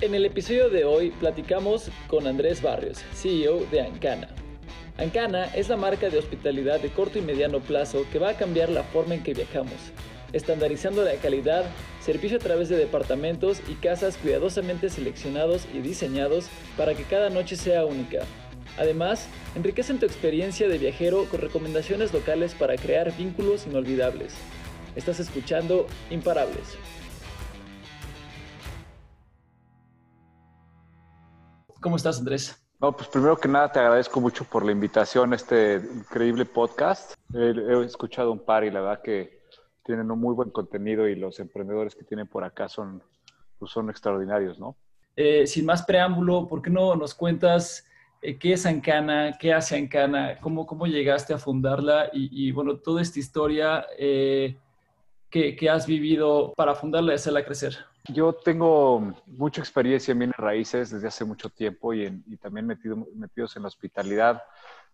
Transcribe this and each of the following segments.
En el episodio de hoy platicamos con Andrés Barrios, CEO de Ancana. Ancana es la marca de hospitalidad de corto y mediano plazo que va a cambiar la forma en que viajamos, estandarizando la calidad, servicio a través de departamentos y casas cuidadosamente seleccionados y diseñados para que cada noche sea única. Además, enriquecen tu experiencia de viajero con recomendaciones locales para crear vínculos inolvidables. Estás escuchando Imparables. ¿Cómo estás, Andrés? No, pues primero que nada te agradezco mucho por la invitación a este increíble podcast. He, escuchado un par y la verdad que tienen un muy buen contenido y los emprendedores que tienen por acá son, pues son extraordinarios, ¿no? Eh, sin más preámbulo, ¿por qué no nos cuentas eh, qué es Ancana, qué hace Ancana, cómo, cómo llegaste a fundarla y, bueno, toda esta historia eh, que, que, has vivido para fundarla y hacerla crecer. Yo tengo mucha experiencia en bienes raíces desde hace mucho tiempo y, y también metido, metidos en la hospitalidad,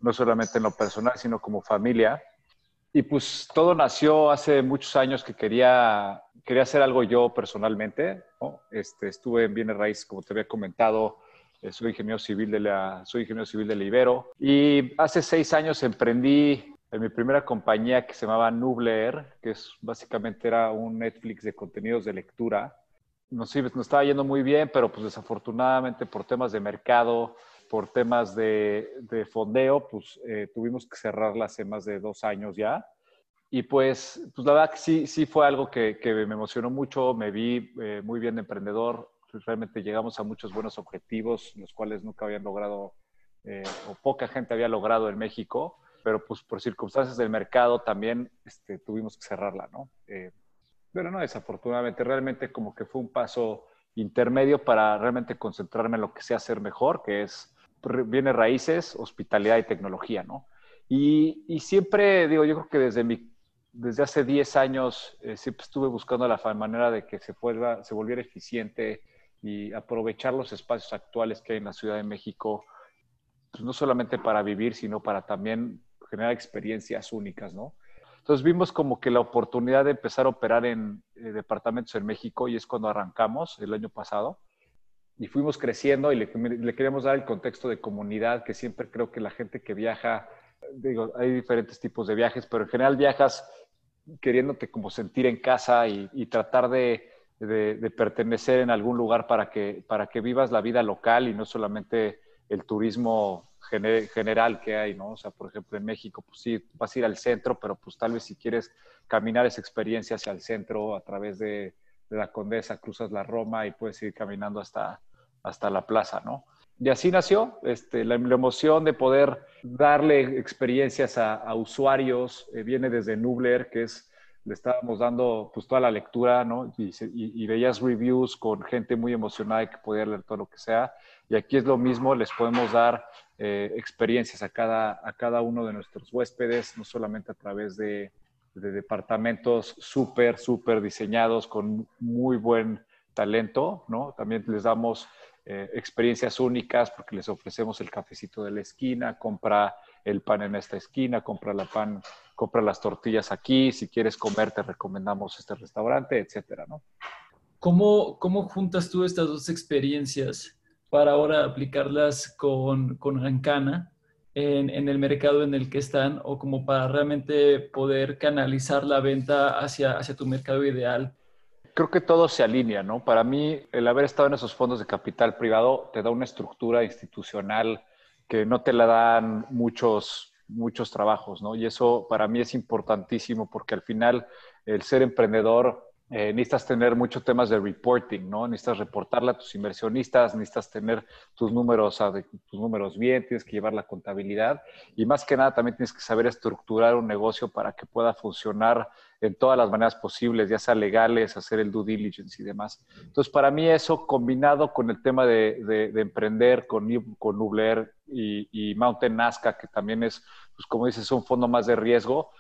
no solamente en lo personal, sino como familia. Y pues todo nació hace muchos años que quería, quería hacer algo yo personalmente. Este, estuve en bienes raíces, como te había comentado, eh, soy ingeniero civil de la, soy ingeniero civil de la Ibero. Y hace seis años emprendí en mi primera compañía que se llamaba Nubler, que es básicamente era un Netflix de contenidos de lectura. Nos, nos estaba yendo muy bien, pero pues desafortunadamente por temas de mercado, por temas de, de fondeo, pues eh, tuvimos que cerrarla hace más de dos años ya. Y pues, pues la verdad que sí, sí fue algo que, que me emocionó mucho, me vi eh, muy bien de emprendedor, realmente llegamos a muchos buenos objetivos, los cuales nunca habían logrado eh, o poca gente había logrado en México, pero pues por circunstancias del mercado también este, tuvimos que cerrarla, ¿no? Eh, pero no, desafortunadamente, realmente como que fue un paso intermedio para realmente concentrarme en lo que sé hacer mejor, que es viene raíces, hospitalidad y tecnología, ¿no? Y, y, siempre, digo, yo creo que desde, mi, desde hace 10 años eh, siempre estuve buscando la manera de que se, vuelva, se volviera eficiente y aprovechar los espacios actuales que hay en la Ciudad de México, pues no solamente para vivir, sino para también generar experiencias únicas, ¿no? Entonces vimos como que la oportunidad de empezar a operar en eh, departamentos en México y es cuando arrancamos el año pasado y fuimos creciendo y le, queríamos dar el contexto de comunidad, que siempre creo que la gente que viaja, digo, hay diferentes tipos de viajes, pero en general viajas queriéndote como sentir en casa y, y tratar de de, pertenecer en algún lugar para que, para que vivas la vida local y no solamente el turismo general que hay, ¿no? O sea, por ejemplo, en México, pues sí, vas a ir al centro, pero pues tal vez si quieres caminar esa experiencia hacia el centro a través de, la Condesa, cruzas la Roma y puedes ir caminando hasta, hasta la plaza, ¿no? Y así nació este, la, emoción de poder darle experiencias a, usuarios, eh, viene desde Nubler, que es le estábamos dando pues toda la lectura, ¿no? Y, veías reviews con gente muy emocionada que podía leer todo lo que sea. Y aquí es lo mismo, les podemos dar eh, experiencias a cada, a cada uno de nuestros huéspedes, no solamente a través de, departamentos súper, súper diseñados con muy buen talento, ¿no? También les damos eh, experiencias únicas porque les ofrecemos el cafecito de la esquina, compra el pan en esta esquina, compra la pan compra las tortillas aquí, si quieres comer te recomendamos este restaurante, etcétera, ¿no? ¿Cómo, cómo juntas tú estas dos experiencias para ahora aplicarlas con, con Ancana en, en, el mercado en el que están o como para realmente poder canalizar la venta hacia, hacia tu mercado ideal? Creo que todo se alinea, ¿no? Para mí, el haber estado en esos fondos de capital privado te da una estructura institucional que no te la dan muchos muchos trabajos, ¿no? Y eso para mí es importantísimo porque al final el ser emprendedor eh, necesitas tener muchos temas de reporting, ¿no? Necesitas reportarle a tus inversionistas, necesitas tener tus números, tus números bien, tienes que llevar la contabilidad y más que nada también tienes que saber estructurar un negocio para que pueda funcionar en todas las maneras posibles, ya sea legales, hacer el due diligence y demás. Entonces, para mí eso combinado con el tema de, emprender con, con Nubler y, y, Mountain Nazca, que también es, pues como dices, un fondo más de riesgo,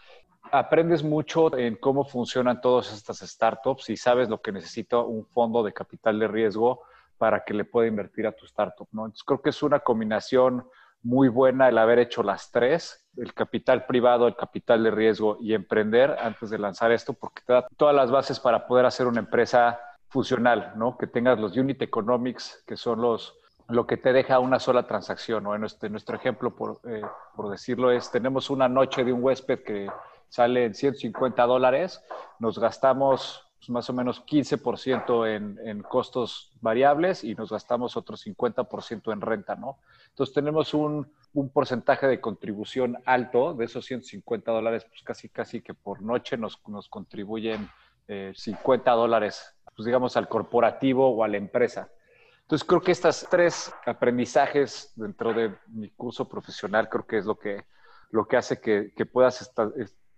aprendes mucho en cómo funcionan todas estas startups y sabes lo que necesita un fondo de capital de riesgo para que le pueda invertir a tu startup, ¿no? Entonces creo que es una combinación muy buena el haber hecho las tres, el capital privado, el capital de riesgo y emprender antes de lanzar esto, porque te da todas las bases para poder hacer una empresa funcional, ¿no? Que tengas los unit economics, que son los, lo que te deja una sola transacción, ¿no? En nuestro, ejemplo, por, eh, por decirlo, es, tenemos una noche de un huésped que sale en 150 dólares, nos gastamos pues, más o menos 15% en, en costos variables y nos gastamos otro 50% en renta, ¿no? Entonces tenemos un, un, porcentaje de contribución alto de esos 150 dólares, pues casi, casi que por noche nos, nos contribuyen eh, 50 dólares, pues digamos, al corporativo o a la empresa. Entonces creo que estos tres aprendizajes dentro de mi curso profesional creo que es lo que, lo que hace que, que puedas esta,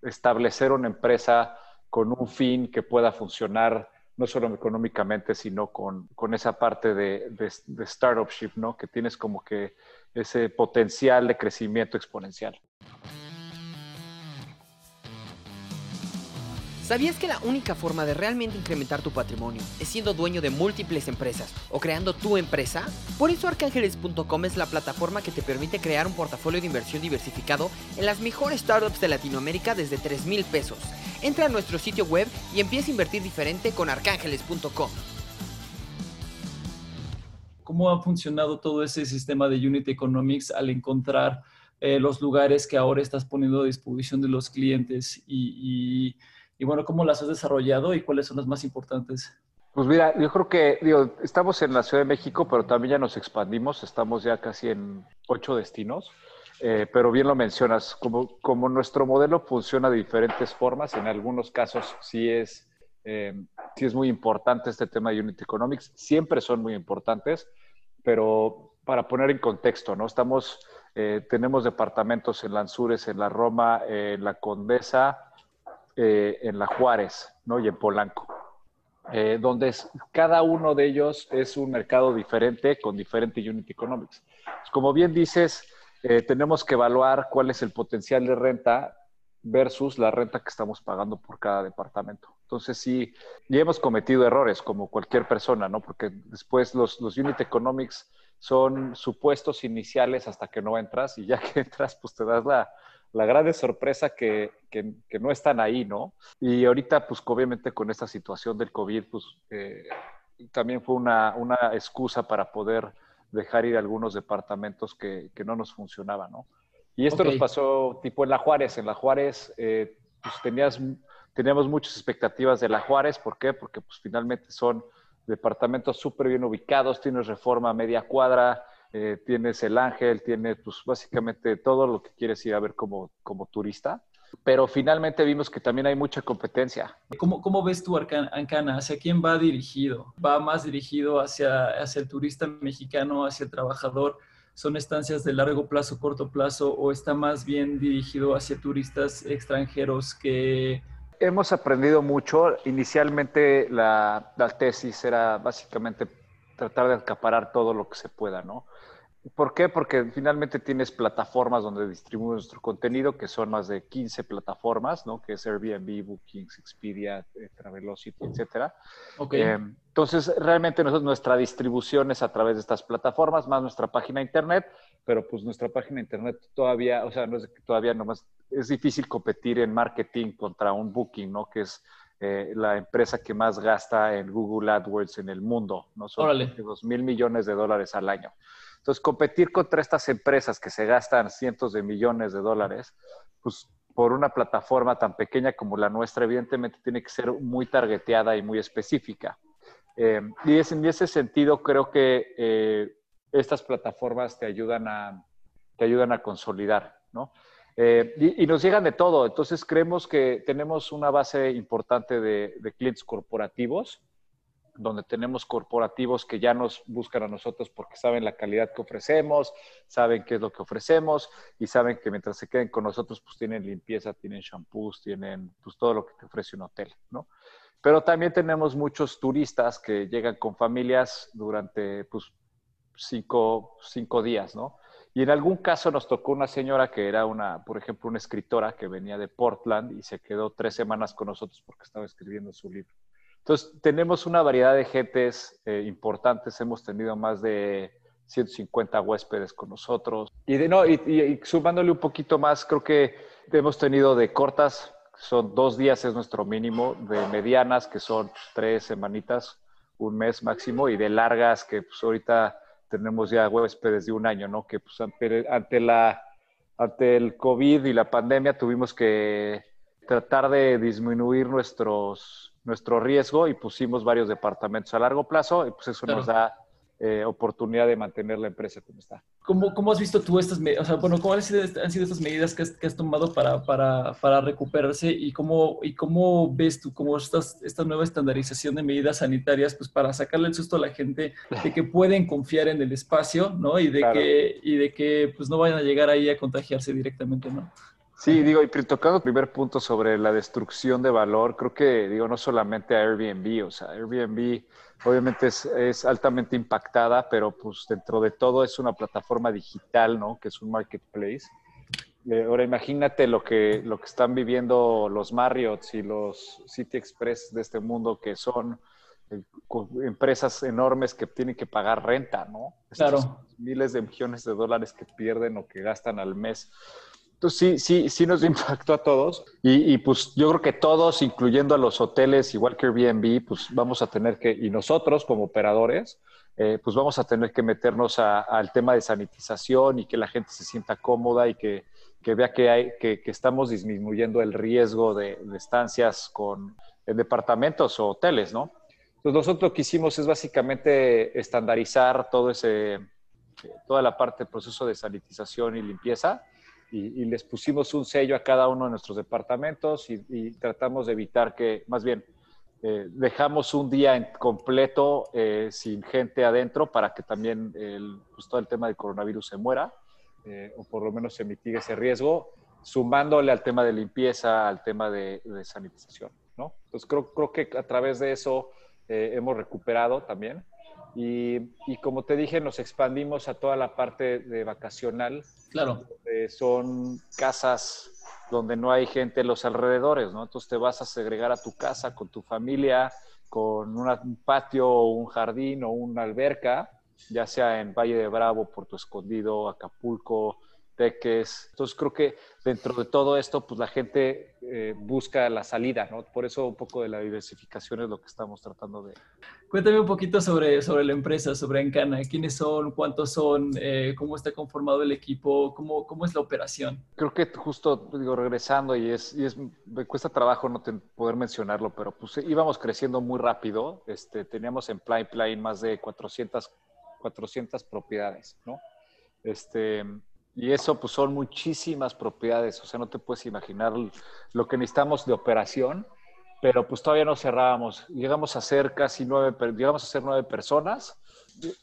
establecer una empresa con un fin que pueda funcionar no solo económicamente, sino con, con esa parte de, de, de startupship, ¿no? Que tienes como que ese potencial de crecimiento exponencial. ¿Sabías que la única forma de realmente incrementar tu patrimonio es siendo dueño de múltiples empresas o creando tu empresa? Por eso arcángeles.com es la plataforma que te permite crear un portafolio de inversión diversificado en las mejores startups de Latinoamérica desde 3 mil pesos. Entra a nuestro sitio web y empieza a invertir diferente con arcángeles.com. ¿Cómo ha funcionado todo ese sistema de Unit Economics al encontrar eh, los lugares que ahora estás poniendo a disposición de los clientes y, y y bueno, ¿cómo las has desarrollado y cuáles son las más importantes? Pues mira, yo creo que digo, estamos en la Ciudad de México, pero también ya nos expandimos, estamos ya casi en ocho destinos, eh, pero bien lo mencionas, como, como nuestro modelo funciona de diferentes formas, en algunos casos sí es, eh, sí es muy importante este tema de Unit Economics, siempre son muy importantes, pero para poner en contexto, ¿no? Estamos, eh, tenemos departamentos en Lanzures, en la Roma, en la Condesa, eh, en la Juárez ¿no? y en Polanco, eh, donde es, cada uno de ellos es un mercado diferente con diferente unit economics. Pues, como bien dices, eh, tenemos que evaluar cuál es el potencial de renta versus la renta que estamos pagando por cada departamento. Entonces, sí, ya hemos cometido errores como cualquier persona, ¿no? Porque después los, los unit economics son supuestos iniciales hasta que no entras y ya que entras, pues te das la, la grande sorpresa que, que, que, no están ahí, ¿no? Y ahorita, pues obviamente con esta situación del COVID, pues eh, también fue una, una, excusa para poder dejar ir algunos departamentos que, que no nos funcionaban, ¿no? Y esto okay. nos pasó tipo en La Juárez. En La Juárez, eh, pues tenías, teníamos muchas expectativas de La Juárez. ¿Por qué? Porque pues finalmente son departamentos súper bien ubicados, tienes reforma a media cuadra, eh, tienes el ángel, tienes pues básicamente todo lo que quieres ir a ver como, como turista. Pero finalmente vimos que también hay mucha competencia. ¿Cómo, cómo ves tú Ancana? ¿Hacia quién va dirigido? ¿Va más dirigido hacia, hacia el turista mexicano, hacia el trabajador? ¿Son estancias de largo plazo, corto plazo o está más bien dirigido hacia turistas extranjeros que... Hemos aprendido mucho. Inicialmente la, la tesis era básicamente tratar de acaparar todo lo que se pueda, ¿no? ¿Por qué? Porque finalmente tienes plataformas donde distribuimos nuestro contenido, que son más de 15 plataformas, ¿no? Que es Airbnb, Bookings, Expedia, Travelocity, etcétera. Okay. Eh, entonces, realmente nosotros, nuestra distribución es a través de estas plataformas, más nuestra página de internet, pero pues nuestra página de internet todavía, o sea, no es que todavía nomás, es difícil competir en marketing contra un Booking, ¿no? Que es eh, la empresa que más gasta en Google AdWords en el mundo, ¿no? Son 2 mil millones de dólares al año. Entonces, competir contra estas empresas que se gastan cientos de millones de dólares, pues por una plataforma tan pequeña como la nuestra, evidentemente tiene que ser muy targeteada y muy específica. Eh, y es, en ese sentido creo que eh, estas plataformas te ayudan a, te ayudan a consolidar, ¿no? Eh, y, y, nos llegan de todo. Entonces creemos que tenemos una base importante de, de clientes corporativos donde tenemos corporativos que ya nos buscan a nosotros porque saben la calidad que ofrecemos, saben qué es lo que ofrecemos y saben que mientras se queden con nosotros, pues tienen limpieza, tienen shampoos, tienen pues todo lo que te ofrece un hotel, ¿no? Pero también tenemos muchos turistas que llegan con familias durante pues cinco, cinco días, ¿no? Y en algún caso nos tocó una señora que era una, por ejemplo, una escritora que venía de Portland y se quedó tres semanas con nosotros porque estaba escribiendo su libro. Entonces, tenemos una variedad de gentes eh, importantes. Hemos tenido más de 150 huéspedes con nosotros. Y, de, no, y, sumándole un poquito más, creo que hemos tenido de cortas, son dos días es nuestro mínimo, de medianas, que son tres semanitas, un mes máximo y de largas que pues ahorita tenemos ya huéspedes de un año, ¿no? Que pues ante, la, ante el COVID y la pandemia tuvimos que tratar de disminuir nuestros, nuestro riesgo y pusimos varios departamentos a largo plazo y pues eso nos da eh, oportunidad de mantener la empresa como está. ¿Cómo, cómo has visto tú estas medidas? O sea, bueno, ¿cómo han sido, han sido estas medidas que has, que has tomado para, para, para, recuperarse y cómo, y cómo ves tú cómo estas, esta nueva estandarización de medidas sanitarias pues para sacarle el susto a la gente de que pueden confiar en el espacio, ¿no? Y de que, y de que pues no vayan a llegar ahí a contagiarse directamente, ¿no? Sí, digo, y tocando el primer punto sobre la destrucción de valor, creo que, digo, no solamente a Airbnb, o sea, Airbnb obviamente es, altamente impactada, pero pues dentro de todo es una plataforma digital, ¿no? Que es un marketplace. Eh, ahora imagínate lo que, lo que están viviendo los Marriotts y los City Express de este mundo, que son eh, empresas enormes que tienen que pagar renta, ¿no? Claro. miles de millones de dólares que pierden o que gastan al mes. Entonces sí, sí, sí nos impactó a todos y, pues yo creo que todos, incluyendo a los hoteles, igual que Airbnb, pues vamos a tener que, y nosotros como operadores, eh, pues vamos a tener que meternos al tema de sanitización y que la gente se sienta cómoda y que, que vea que, hay, que, que, estamos disminuyendo el riesgo de, estancias con en departamentos o hoteles, ¿no? Entonces nosotros lo que hicimos es básicamente estandarizar todo ese, toda la parte del proceso de sanitización y limpieza y, les pusimos un sello a cada uno de nuestros departamentos y, tratamos de evitar que, más bien, eh, dejamos un día completo eh, sin gente adentro para que también el, pues, todo el tema del coronavirus se muera eh, o por lo menos se mitigue ese riesgo, sumándole al tema de limpieza, al tema de, de sanitización. ¿no? Entonces creo, creo que a través de eso hemos recuperado también. Y, y, como te dije, nos expandimos a toda la parte de vacacional. Claro. son casas donde no hay gente en los alrededores, ¿no? Entonces te vas a segregar a tu casa con tu familia, con un patio o un jardín o una alberca, ya sea en Valle de Bravo, Puerto Escondido, Acapulco, Teques. Entonces creo que dentro de todo esto, pues la gente eh, busca la salida, ¿no? Por eso un poco de la diversificación es lo que estamos tratando de... Cuéntame un poquito sobre, sobre la empresa, sobre Encana. ¿Quiénes son? ¿Cuántos son? Eh, ¿Cómo está conformado el equipo? ¿Cómo, ¿Cómo es la operación? Creo que justo, digo, regresando, y es, y es me cuesta trabajo no poder mencionarlo, pero pues íbamos creciendo muy rápido. Este, teníamos en pipeline más de 400, 400 propiedades, ¿no? Este, y eso pues son muchísimas propiedades, o sea, no te puedes imaginar lo que necesitamos de operación, pero pues todavía no cerrábamos. Llegamos a ser casi nueve, llegamos a ser nueve personas.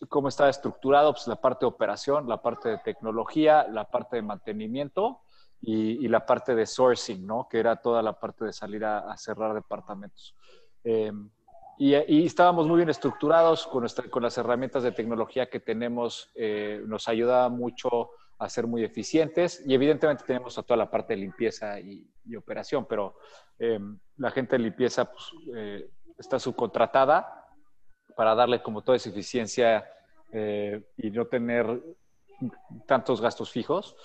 ¿Cómo está estructurado? Pues la parte de operación, la parte de tecnología, la parte de mantenimiento y, la parte de sourcing, ¿no? Que era toda la parte de salir a, cerrar departamentos. Em, y, estábamos muy bien estructurados con, con las herramientas de tecnología que tenemos, eh, nos ayudaba mucho a ser muy eficientes y evidentemente tenemos a toda la parte de limpieza y, operación, pero eh, la gente de limpieza pues, eh, está subcontratada para darle como toda esa eficiencia eh, y no tener tantos gastos fijos.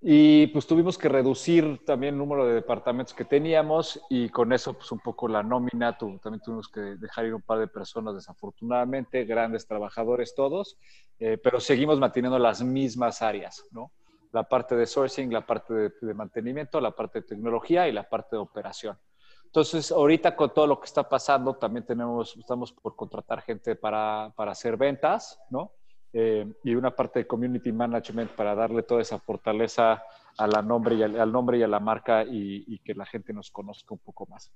Y pues tuvimos que reducir también el número de departamentos que teníamos y con eso pues un poco la nómina, también tuvimos que dejar ir un par de personas desafortunadamente, grandes trabajadores todos, eh, pero seguimos manteniendo las mismas áreas, ¿no? La parte de sourcing, la parte de, mantenimiento, la parte de tecnología y la parte de operación. Entonces, ahorita con todo lo que está pasando, también tenemos, estamos por contratar gente para, para hacer ventas, ¿no? Eh, y una parte de community management para darle toda esa fortaleza a la nombre y al, nombre y a la marca y, que la gente nos conozca un poco más.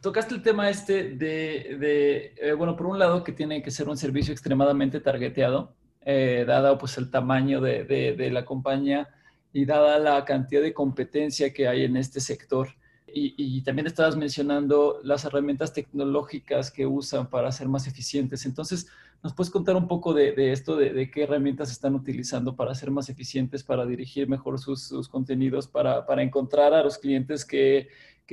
Tocaste el tema este de, de eh, bueno, por un lado que tiene que ser un servicio extremadamente targeteado, eh, dado pues el tamaño de, de, de, la compañía y dada la cantidad de competencia que hay en este sector. Y, y, también estabas mencionando las herramientas tecnológicas que usan para ser más eficientes. Entonces, ¿Nos puedes contar un poco de, esto, de, qué herramientas están utilizando para ser más eficientes, para dirigir mejor sus, contenidos, para, encontrar a los clientes que,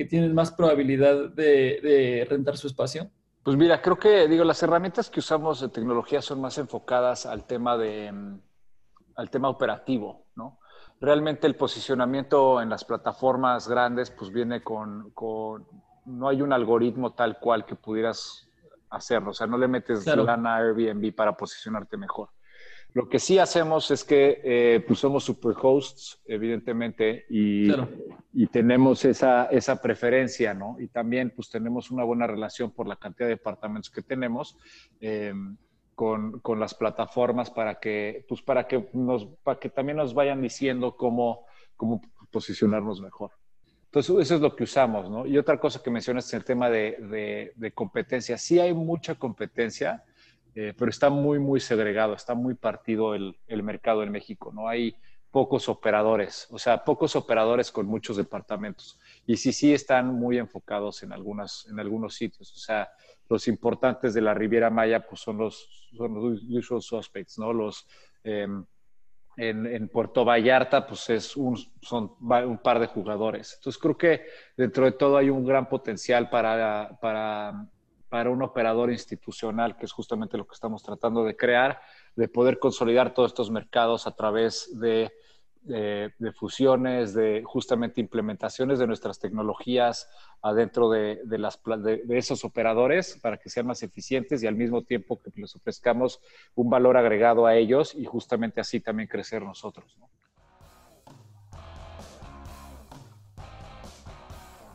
tienen más probabilidad de, rentar su espacio? Pues mira, creo que, digo, las herramientas que usamos de tecnología son más enfocadas al tema de, al tema operativo, ¿no? Realmente el posicionamiento en las plataformas grandes, pues viene con, con no hay un algoritmo tal cual que pudieras hacerlo. O sea, no le metes lana a Airbnb para posicionarte mejor. Lo que sí hacemos es que eh, pues somos superhosts, evidentemente, y, y tenemos esa, esa, preferencia, ¿no? Y también pues tenemos una buena relación por la cantidad de departamentos que tenemos eh, con, con, las plataformas para que, pues para que, nos, para que también nos vayan diciendo cómo, cómo posicionarnos mejor. Entonces, eso es lo que usamos, ¿no? Y otra cosa que mencionas es el tema de, competencia. Sí hay mucha competencia, eh, pero está muy, muy segregado, está muy partido el, el, mercado en México, ¿no? Hay pocos operadores, o sea, pocos operadores con muchos departamentos. Y sí, sí están muy enfocados en, algunas, en algunos sitios, o sea, los importantes de la Riviera Maya, pues son los, son los usual suspects, ¿no? Los... Em, en, Puerto Vallarta, pues es un, son un par de jugadores. Entonces creo que dentro de todo hay un gran potencial para, para para un operador institucional, que es justamente lo que estamos tratando de crear, de poder consolidar todos estos mercados a través de, de, fusiones, de justamente implementaciones de nuestras tecnologías adentro de, de las, de, esos operadores para que sean más eficientes y al mismo tiempo que les ofrezcamos un valor agregado a ellos y justamente así también crecer nosotros. ¿no?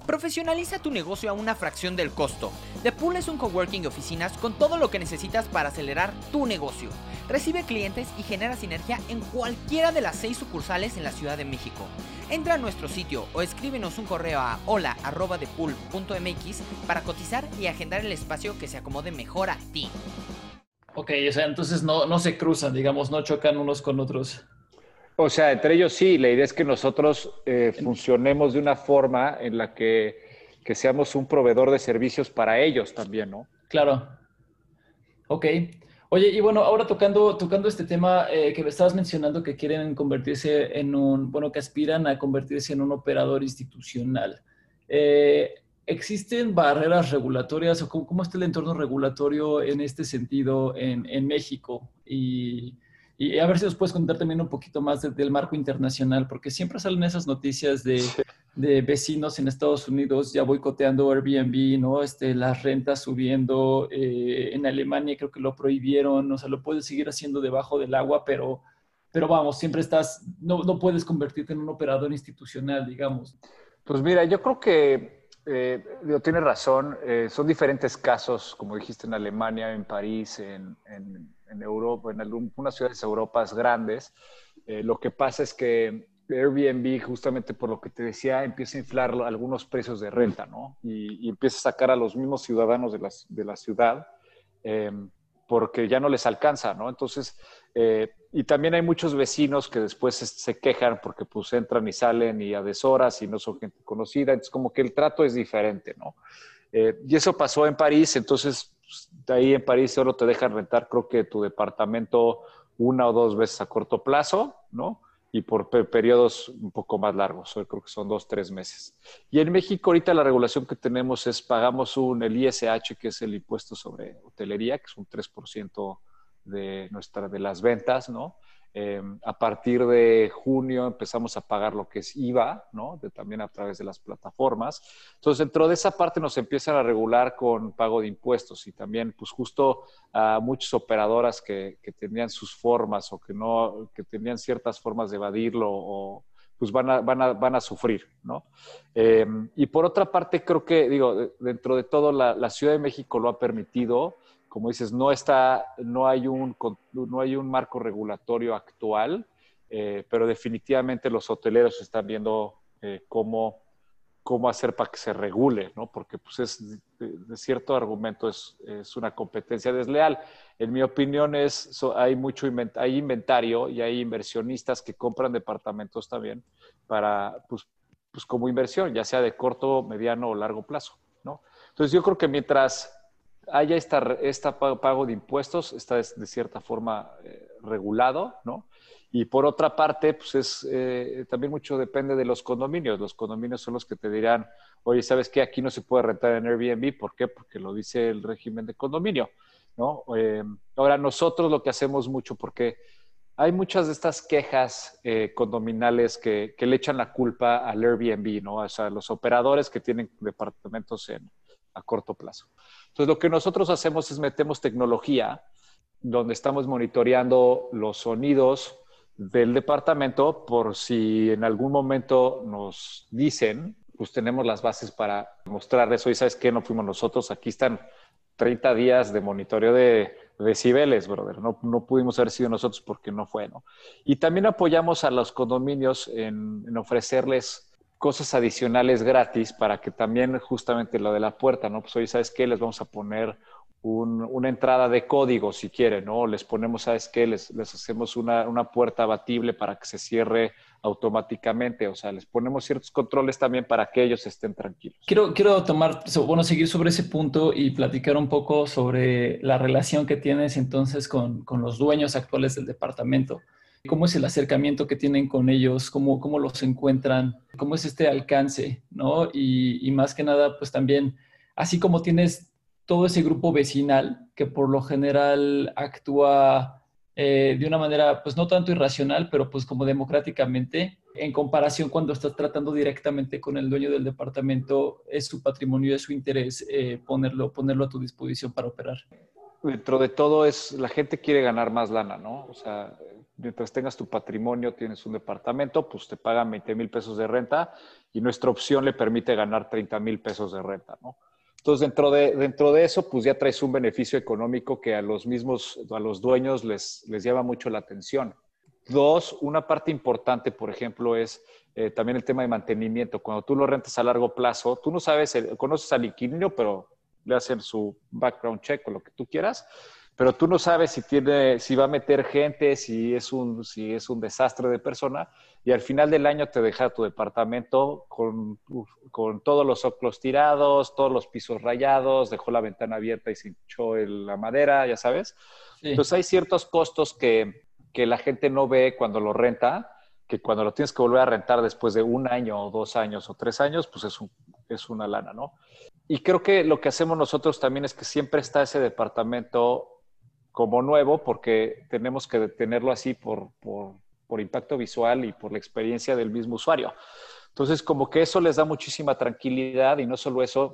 Profesionaliza tu negocio a una fracción del costo. The Pool es un coworking de oficinas con todo lo que necesitas para acelerar tu negocio. Recibe clientes y genera sinergia en cualquiera de las seis sucursales en la Ciudad de México. Entra a nuestro sitio o escríbenos un correo a hola.depool.mx para cotizar y agendar el espacio que se acomode mejor a ti. Ok, o sea, entonces no, no se cruzan, digamos, no chocan unos con otros. O sea, entre ellos sí, la idea es que nosotros eh, funcionemos de una forma en la que, que, seamos un proveedor de servicios para ellos también, ¿no? Claro. Ok. Oye, y bueno, ahora tocando, tocando este tema eh, que me estabas mencionando que quieren convertirse en un, bueno, que aspiran a convertirse en un operador institucional. Eh, ¿Existen barreras regulatorias o cómo, cómo, está el entorno regulatorio en este sentido en, México? Y y a ver si nos puedes contar también un poquito más del marco internacional, porque siempre salen esas noticias de, de, vecinos en Estados Unidos ya boicoteando Airbnb, ¿no? Este, las rentas subiendo. Eh, en Alemania creo que lo prohibieron, o sea, lo puedes seguir haciendo debajo del agua, pero, pero vamos, siempre estás, no, no puedes convertirte en un operador institucional, digamos. Pues mira, yo creo que eh, tienes razón, eh, son diferentes casos, como dijiste, en Alemania, en París, en, en Europa, en algunas ciudades europas grandes. Eh, lo que pasa es que Airbnb, justamente por lo que te decía, empieza a inflar algunos precios de renta, ¿no? Y, empieza a sacar a los mismos ciudadanos de, de la ciudad em, porque ya no les alcanza, ¿no? Entonces, eh, y también hay muchos vecinos que después se, quejan porque pues entran y salen y a deshoras y no son gente conocida, entonces como que el trato es diferente, ¿no? Eh, y eso pasó en París, entonces pues, ahí en París solo te dejan rentar, creo que tu departamento una o dos veces a corto plazo, ¿no? Y por periodos un poco más largos, creo que son dos, tres meses. Y en México ahorita la regulación que tenemos es pagamos un, el ISH, que es el impuesto sobre hotelería, que es un 3% de, nuestra, de las ventas, ¿no? Eh, a partir de junio empezamos a pagar lo que es IVA, ¿no? De, también a través de las plataformas. Entonces, dentro de esa parte nos empiezan a regular con pago de impuestos y también, pues justo a muchas operadoras que, tenían sus formas o que no, que tenían ciertas formas de evadirlo pues van a, van a, van a sufrir, ¿no? Eh, y por otra parte, creo que, digo, dentro de todo, la Ciudad de México lo ha permitido como dices, no, está, no, hay, un, no hay un marco regulatorio actual, eh, pero definitivamente los hoteleros están viendo eh, cómo, cómo hacer para que se regule, ¿no? Porque pues es, de, cierto argumento es, es, una competencia desleal. En mi opinión es, hay mucho hay inventario y hay inversionistas que compran departamentos también para, pues, pues como inversión, ya sea de corto, mediano o largo plazo, ¿no? Entonces yo creo que mientras haya esta, esta pago de impuestos, está de, cierta forma eh, regulado, ¿no? Y por otra parte, pues es, eh, también mucho depende de los condominios. Los condominios son los que te dirán, oye, ¿sabes qué? Aquí no se puede rentar en Airbnb. ¿Por qué? Porque lo dice el régimen de condominio, ¿no? Eh, ahora, nosotros lo que hacemos mucho, porque hay muchas de estas quejas condominales que, que, le echan la culpa al Airbnb, ¿no? O sea, los operadores que tienen departamentos en, a corto plazo. Entonces, lo que nosotros hacemos es metemos tecnología donde estamos monitoreando los sonidos del departamento por si en algún momento nos dicen, pues tenemos las bases para mostrarles, hoy sabes que no fuimos nosotros, aquí están 30 días de monitoreo de decibeles, brother. No, no pudimos haber sido nosotros porque no fue, ¿no? Y también apoyamos a los condominios en ofrecerles cosas adicionales gratis para que también justamente lo de la puerta, ¿no? Pues hoy, ¿sabes qué? Les vamos a poner una entrada de código si quieren, ¿no? Les ponemos, ¿sabes qué? Les, les hacemos una, una, puerta abatible para que se cierre automáticamente, o sea, les ponemos ciertos controles también para que ellos estén tranquilos. Quiero, quiero tomar, bueno, seguir sobre ese punto y platicar un poco sobre la relación que tienes entonces con, con los dueños actuales del departamento. ¿Cómo es el acercamiento que tienen con ellos? ¿Cómo, cómo los encuentran? ¿Cómo es este alcance? ¿no? Y, más que nada, pues también, así como tienes todo ese grupo vecinal que por lo general actúa eh, de una manera, pues no tanto irracional, pero pues como democráticamente, en comparación cuando estás tratando directamente con el dueño del departamento, es su patrimonio, es su interés eh, ponerlo, ponerlo a tu disposición para operar. Dentro de todo es, la gente quiere ganar más lana, ¿no? O sea, mientras tengas tu patrimonio, tienes un departamento, pues te pagan 20 mil pesos de renta y nuestra opción le permite ganar 30 mil pesos de renta, ¿no? Entonces, dentro de, dentro de eso, pues ya traes un beneficio económico que a los mismos, a los dueños les, les llama mucho la atención. Dos, una parte importante, por ejemplo, es eh, también el tema de mantenimiento. Cuando tú lo rentas a largo plazo, tú no sabes, conoces al inquilino, pero le hacen su background check o lo que tú quieras, pero tú no sabes si tiene, si va a meter gente, si es un, si es un desastre de persona, y al final del año te deja tu departamento con, con todos los oclos tirados, todos los pisos rayados, dejó la ventana abierta y se hinchó la madera, ya sabes. Entonces hay ciertos costos que, que la gente no ve cuando lo renta, que cuando lo tienes que volver a rentar después de un año o dos años o tres años, pues es, un, es una lana, ¿no? Y creo que lo que hacemos nosotros también es que siempre está ese departamento como nuevo porque tenemos que tenerlo así por, por, impacto visual y por la experiencia del mismo usuario. Entonces, como que eso les da muchísima tranquilidad y no solo eso,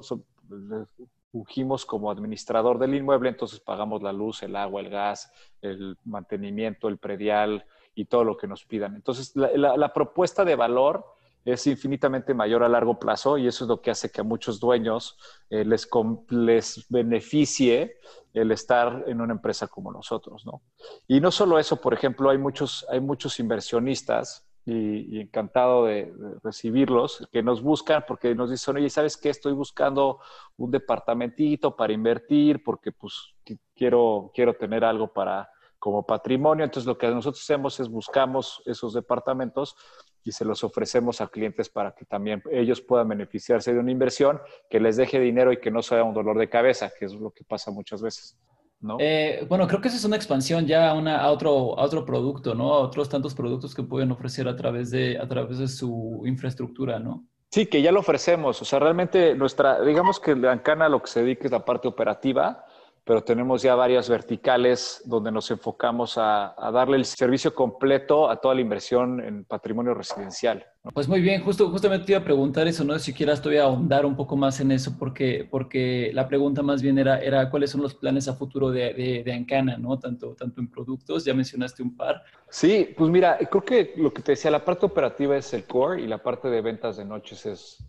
fungimos como administrador del inmueble, entonces pagamos la luz, el agua, el gas, el mantenimiento, el predial y todo lo que nos pidan. Entonces, la propuesta de valor es infinitamente mayor a largo plazo y eso es lo que hace que a muchos dueños eh, les, les beneficie el estar en una empresa como nosotros, ¿no? Y no solo eso, por ejemplo, hay muchos, hay muchos inversionistas y, encantado de, recibirlos que nos buscan porque nos dicen, oye, ¿sabes qué? Estoy buscando un departamentito para invertir porque pues quiero, quiero tener algo para como patrimonio. Entonces lo que nosotros hacemos es buscamos esos departamentos y se los ofrecemos a clientes para que también ellos puedan beneficiarse de una inversión que les deje dinero y que no sea un dolor de cabeza, que es lo que pasa muchas veces. ¿no? Eh, bueno, creo que esa es una expansión ya a, una, a, otro, a otro producto, ¿no? A otros tantos productos que pueden ofrecer a través de, a través de su infraestructura, ¿no? Sí, que ya lo ofrecemos. O sea, realmente nuestra, digamos que Ancana lo que se dedica es la parte operativa, pero tenemos ya varias verticales donde nos enfocamos a, darle el servicio completo a toda la inversión en patrimonio residencial. Pues muy bien, justo, justamente te iba a preguntar eso, ¿no? Si quieras todavía ahondar un poco más en eso, porque, porque la pregunta más bien era, era cuáles son los planes a futuro de, de, de, Ancana, ¿no? Tanto, tanto en productos, ya mencionaste un par. Sí, pues mira, creo que lo que te decía, la parte operativa es el core y la parte de ventas de noches es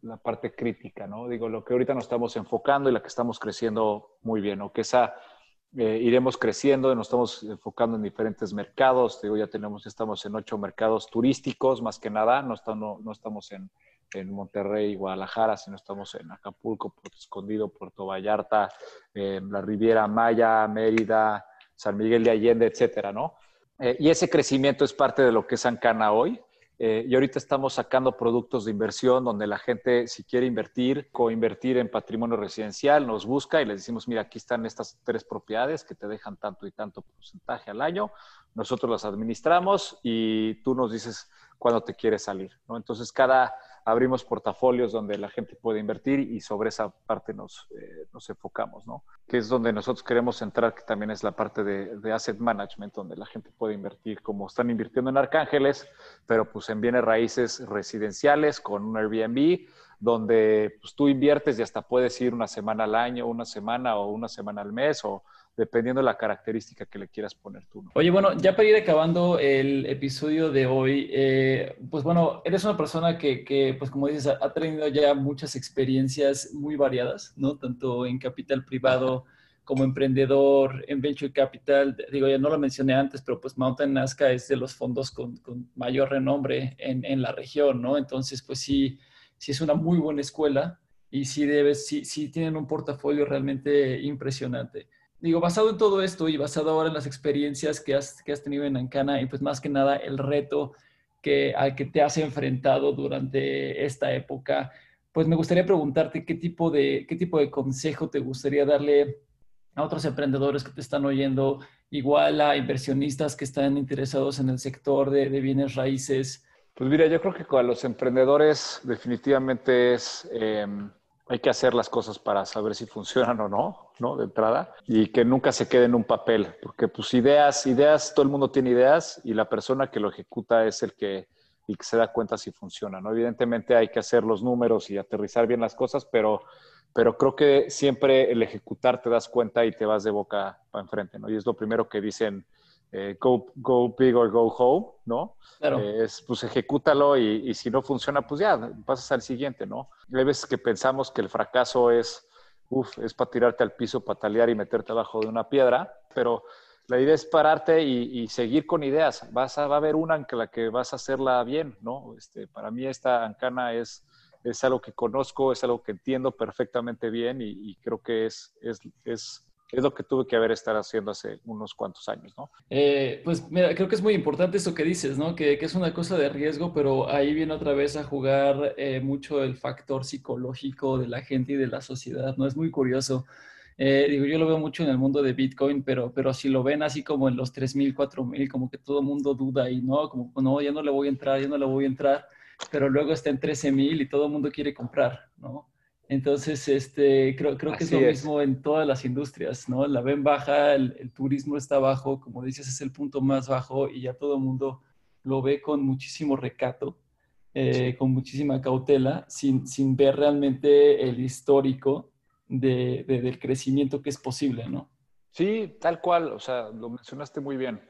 la parte crítica, ¿no? Digo, lo que ahorita nos estamos enfocando y la que estamos creciendo muy bien, ¿no? Que esa eh, iremos creciendo, nos estamos enfocando en diferentes mercados, digo, ya tenemos, estamos en ocho mercados turísticos, más que nada, no, estamos, no estamos en, en Monterrey, Guadalajara, sino estamos en Acapulco, Puerto Escondido, Puerto Vallarta, la Riviera Maya, Mérida, San Miguel de Allende, etcétera, ¿no? Eh, y ese crecimiento es parte de lo que es Ancana hoy. Eh, y ahorita estamos sacando productos de inversión donde la gente, si quiere invertir, coinvertir en patrimonio residencial, nos busca y les decimos, mira, aquí están estas tres propiedades que te dejan tanto y tanto porcentaje al año. Nosotros las administramos y tú nos dices cuándo te quieres salir. ¿no? Entonces, cada, abrimos portafolios donde la gente puede invertir y sobre esa parte nos, eh, nos enfocamos, ¿no? Que es donde nosotros queremos entrar, que también es la parte de, de, asset management, donde la gente puede invertir, como están invirtiendo en Arcángeles, pero pues en bienes raíces residenciales con un Airbnb, donde pues, tú inviertes y hasta puedes ir una semana al año, una semana o una semana al mes o dependiendo de la característica que le quieras poner tú. Oye, bueno, ya para ir acabando el episodio de hoy, eh, pues bueno, eres una persona que, que, pues como dices, ha, tenido ya muchas experiencias muy variadas, ¿no? Tanto en capital privado como emprendedor, en venture capital. Digo, ya no lo mencioné antes, pero pues Mountain Nazca es de los fondos con, con mayor renombre en, en, la región, ¿no? Entonces, pues sí, sí es una muy buena escuela y sí debes, sí, sí tienen un portafolio realmente impresionante digo, basado en todo esto y basado ahora en las experiencias que has, que has tenido en Ancana y pues más que nada el reto que, al que te has enfrentado durante esta época, pues me gustaría preguntarte qué tipo de, qué tipo de consejo te gustaría darle a otros emprendedores que te están oyendo, igual a inversionistas que están interesados en el sector de, bienes raíces. Pues mira, yo creo que con los emprendedores definitivamente es... Eh hay que hacer las cosas para saber si funcionan o no, ¿no? De entrada, y que nunca se quede en un papel, porque pues ideas, ideas, todo el mundo tiene ideas y la persona que lo ejecuta es el que, y que se da cuenta si funciona, ¿no? Evidentemente hay que hacer los números y aterrizar bien las cosas, pero, pero creo que siempre el ejecutar te das cuenta y te vas de boca para enfrente, ¿no? Y es lo primero que dicen eh, go, go big or go home, ¿no? Claro. Eh, es, pues ejecútalo y, y, si no funciona, pues ya, pasas al siguiente, ¿no? Hay veces que pensamos que el fracaso es, uf, es para tirarte al piso, patalear y meterte abajo de una piedra, pero la idea es pararte y, y, seguir con ideas. Vas a, va a haber una en la que vas a hacerla bien, ¿no? Este, para mí esta Ancana es, es algo que conozco, es algo que entiendo perfectamente bien y, y creo que es, es, es es lo que tuve que haber estar haciendo hace unos cuantos años, ¿no? Eh, pues mira, creo que es muy importante eso que dices, ¿no? Que, es una cosa de riesgo, pero ahí viene otra vez a jugar eh, mucho el factor psicológico de la gente y de la sociedad, ¿no? Es muy curioso. Eh, digo, yo lo veo mucho en el mundo de Bitcoin, pero, pero si lo ven así como en los 3.000, 4.000, como que todo mundo duda y no, como, no, ya no le voy a entrar, ya no le voy a entrar, pero luego está en 13.000 y todo el mundo quiere comprar, ¿no? Entonces, este, creo, creo que es lo es. mismo en todas las industrias, ¿no? La ven baja, el, el, turismo está bajo, como dices, es el punto más bajo y ya todo el mundo lo ve con muchísimo recato, eh, sí. con muchísima cautela, sin, sin, ver realmente el histórico de, de, del crecimiento que es posible, ¿no? Sí, tal cual, o sea, lo mencionaste muy bien.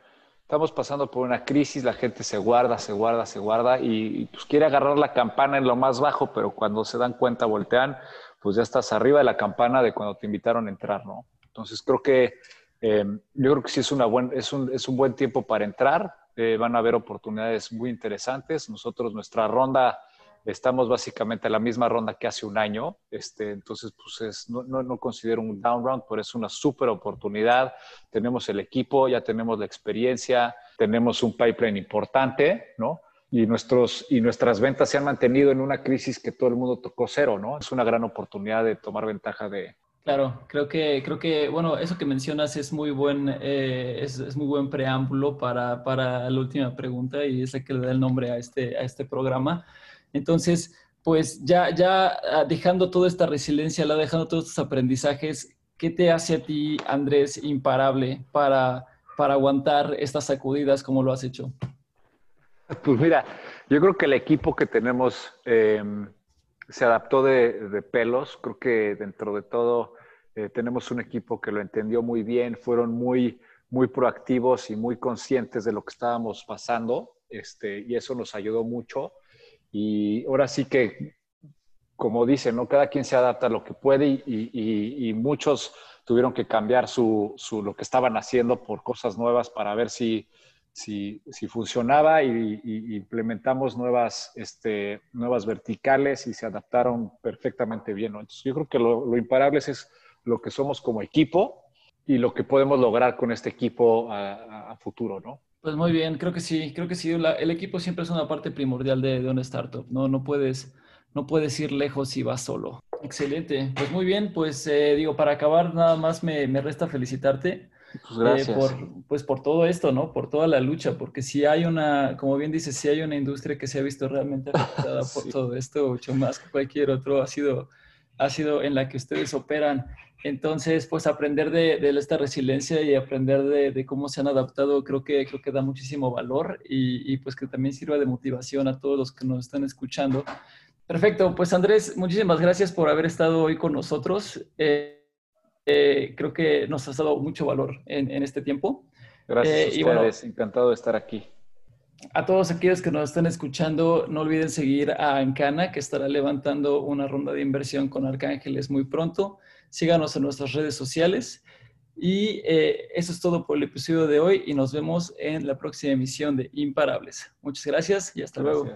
Estamos pasando por una crisis, la gente se guarda, se guarda, se guarda y, pues quiere agarrar la campana en lo más bajo, pero cuando se dan cuenta, voltean, pues ya estás arriba de la campana de cuando te invitaron a entrar, ¿no? Entonces creo que eh, yo creo que sí es, una buen, es, un, es un buen tiempo para entrar, eh, van a haber oportunidades muy interesantes. Nosotros, nuestra ronda Estamos básicamente a la misma ronda que hace un año, este, entonces pues es, no, no, no, considero un down round, pero es una súper oportunidad. Tenemos el equipo, ya tenemos la experiencia, tenemos un pipeline importante, ¿no? Y, nuestros, y nuestras ventas se han mantenido en una crisis que todo el mundo tocó cero, ¿no? Es una gran oportunidad de tomar ventaja de, Claro, creo que, creo que, bueno, eso que mencionas es muy buen, eh, es, es, muy buen preámbulo para, para, la última pregunta y es la que le da el nombre a este, a este programa. Entonces, pues ya, ya ah, dejando toda esta resiliencia, la dejando todos estos aprendizajes, ¿qué te hace a ti, Andrés, imparable para, para aguantar estas sacudidas como lo has hecho? Pues mira, yo creo que el equipo que tenemos eh, se adaptó de, de, pelos. Creo que dentro de todo eh, tenemos un equipo que lo entendió muy bien, fueron muy, muy proactivos y muy conscientes de lo que estábamos pasando, este, y eso nos ayudó mucho. Y ahora sí que, como dicen, ¿no? cada quien se adapta a lo que puede y, muchos tuvieron que cambiar su, su, lo que estaban haciendo por cosas nuevas para ver si, si, si funcionaba y, implementamos nuevas, este, nuevas verticales y se adaptaron perfectamente bien. ¿no? Entonces, yo creo que lo, imparable es lo que somos como equipo y lo que podemos lograr con este equipo a, a futuro, ¿no? Pues muy bien, creo que sí, creo que sí. La, el equipo siempre es una parte primordial de, de una startup, ¿no? No puedes, no puedes ir lejos si vas solo. Excelente, pues muy bien, pues eh, digo, para acabar nada más me, me resta felicitarte Pues gracias. por, pues por todo esto, ¿no? Por toda la lucha, porque si hay una, como bien dices, si hay una industria que se ha visto realmente afectada por todo esto, mucho más que cualquier otro, ha sido, ha sido en la que ustedes operan. Entonces, pues aprender de, de esta resiliencia y aprender de, de, cómo se han adaptado, creo que, creo que da muchísimo valor y, y, pues que también sirva de motivación a todos los que nos están escuchando. Perfecto, pues Andrés, muchísimas gracias por haber estado hoy con nosotros. Eh, eh, creo que nos has dado mucho valor en, en este tiempo. Gracias eh, a ustedes, encantado de estar aquí. A todos aquellos que nos están escuchando, no olviden seguir a Ancana, que estará levantando una ronda de inversión con Arcángeles muy pronto. Síganos en nuestras redes sociales. Y eh, eso es todo por el episodio de hoy y nos vemos en la próxima emisión de Imparables. Muchas gracias y hasta luego.